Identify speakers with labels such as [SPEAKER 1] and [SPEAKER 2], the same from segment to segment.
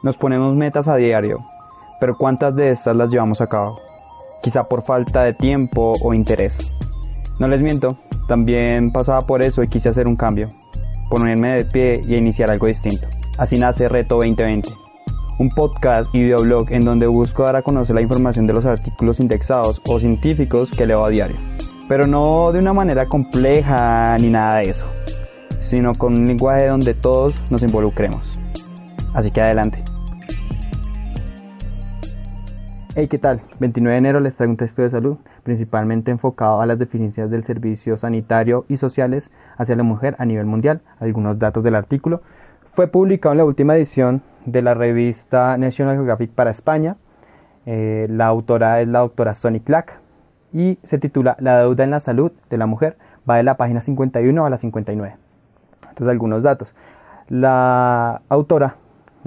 [SPEAKER 1] Nos ponemos metas a diario, pero ¿cuántas de estas las llevamos a cabo? Quizá por falta de tiempo o interés. No les miento, también pasaba por eso y quise hacer un cambio, ponerme de pie y iniciar algo distinto. Así nace Reto 2020, un podcast y videoblog en donde busco dar a conocer la información de los artículos indexados o científicos que leo a diario. Pero no de una manera compleja ni nada de eso, sino con un lenguaje donde todos nos involucremos. Así que adelante. Hey, ¿qué tal? 29 de enero les traigo un texto de salud, principalmente enfocado a las deficiencias del servicio sanitario y sociales hacia la mujer a nivel mundial. Algunos datos del artículo. Fue publicado en la última edición de la revista National Geographic para España. Eh, la autora es la doctora Sonny Clack y se titula La deuda en la salud de la mujer. Va de la página 51 a la 59. Entonces, algunos datos. La autora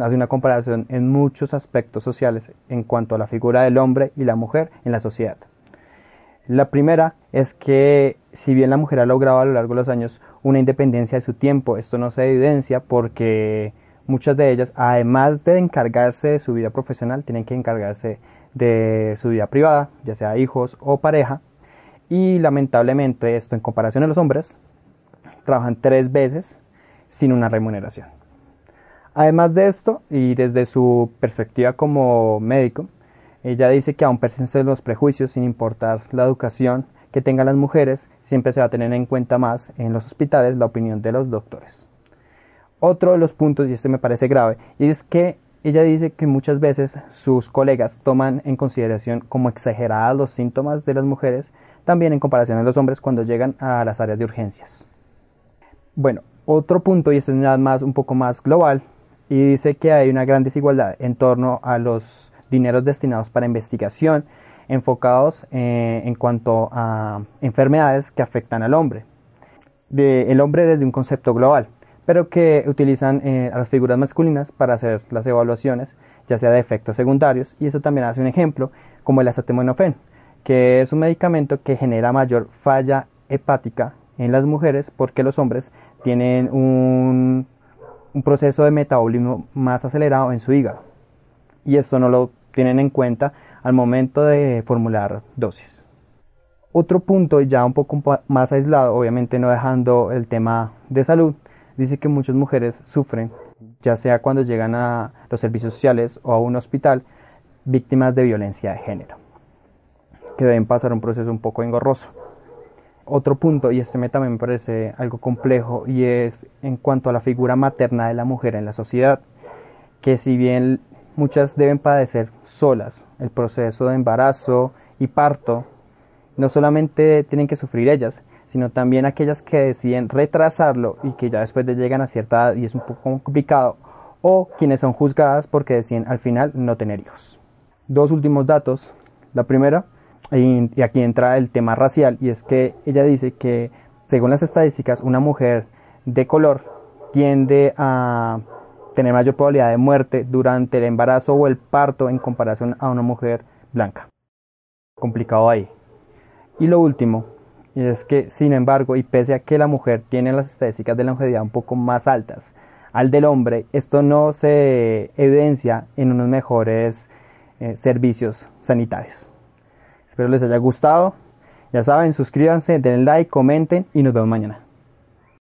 [SPEAKER 1] hace una comparación en muchos aspectos sociales en cuanto a la figura del hombre y la mujer en la sociedad. La primera es que si bien la mujer ha logrado a lo largo de los años una independencia de su tiempo, esto no se evidencia porque muchas de ellas, además de encargarse de su vida profesional, tienen que encargarse de su vida privada, ya sea hijos o pareja, y lamentablemente esto en comparación a los hombres, trabajan tres veces sin una remuneración. Además de esto, y desde su perspectiva como médico, ella dice que aún persisten los prejuicios sin importar la educación que tengan las mujeres, siempre se va a tener en cuenta más en los hospitales la opinión de los doctores. Otro de los puntos, y este me parece grave, es que ella dice que muchas veces sus colegas toman en consideración como exageradas los síntomas de las mujeres, también en comparación a los hombres cuando llegan a las áreas de urgencias. Bueno, otro punto, y este es más, un poco más global, y dice que hay una gran desigualdad en torno a los dineros destinados para investigación enfocados eh, en cuanto a enfermedades que afectan al hombre. el hombre desde un concepto global, pero que utilizan eh, a las figuras masculinas para hacer las evaluaciones, ya sea de efectos secundarios, y eso también hace un ejemplo como el acetaminofén, que es un medicamento que genera mayor falla hepática en las mujeres porque los hombres tienen un un proceso de metabolismo más acelerado en su hígado. Y esto no lo tienen en cuenta al momento de formular dosis. Otro punto ya un poco más aislado, obviamente no dejando el tema de salud, dice que muchas mujeres sufren, ya sea cuando llegan a los servicios sociales o a un hospital, víctimas de violencia de género, que deben pasar un proceso un poco engorroso otro punto, y este me también me parece algo complejo, y es en cuanto a la figura materna de la mujer en la sociedad, que si bien muchas deben padecer solas el proceso de embarazo y parto, no solamente tienen que sufrir ellas, sino también aquellas que deciden retrasarlo y que ya después de llegan a cierta edad y es un poco complicado, o quienes son juzgadas porque deciden al final no tener hijos. Dos últimos datos. La primera, y, aquí entra el tema racial y es que ella dice que según las estadísticas una mujer de color tiende a tener mayor probabilidad de muerte durante el embarazo o el parto en comparación a una mujer blanca. Complicado ahí. Y lo último es que, sin embargo, y pese a que la mujer tiene las estadísticas de longevidad un poco más altas al del hombre, esto no se evidencia en unos mejores eh, servicios sanitarios. Espero les haya gustado. Ya saben, suscríbanse, denle like, comenten y nos vemos mañana.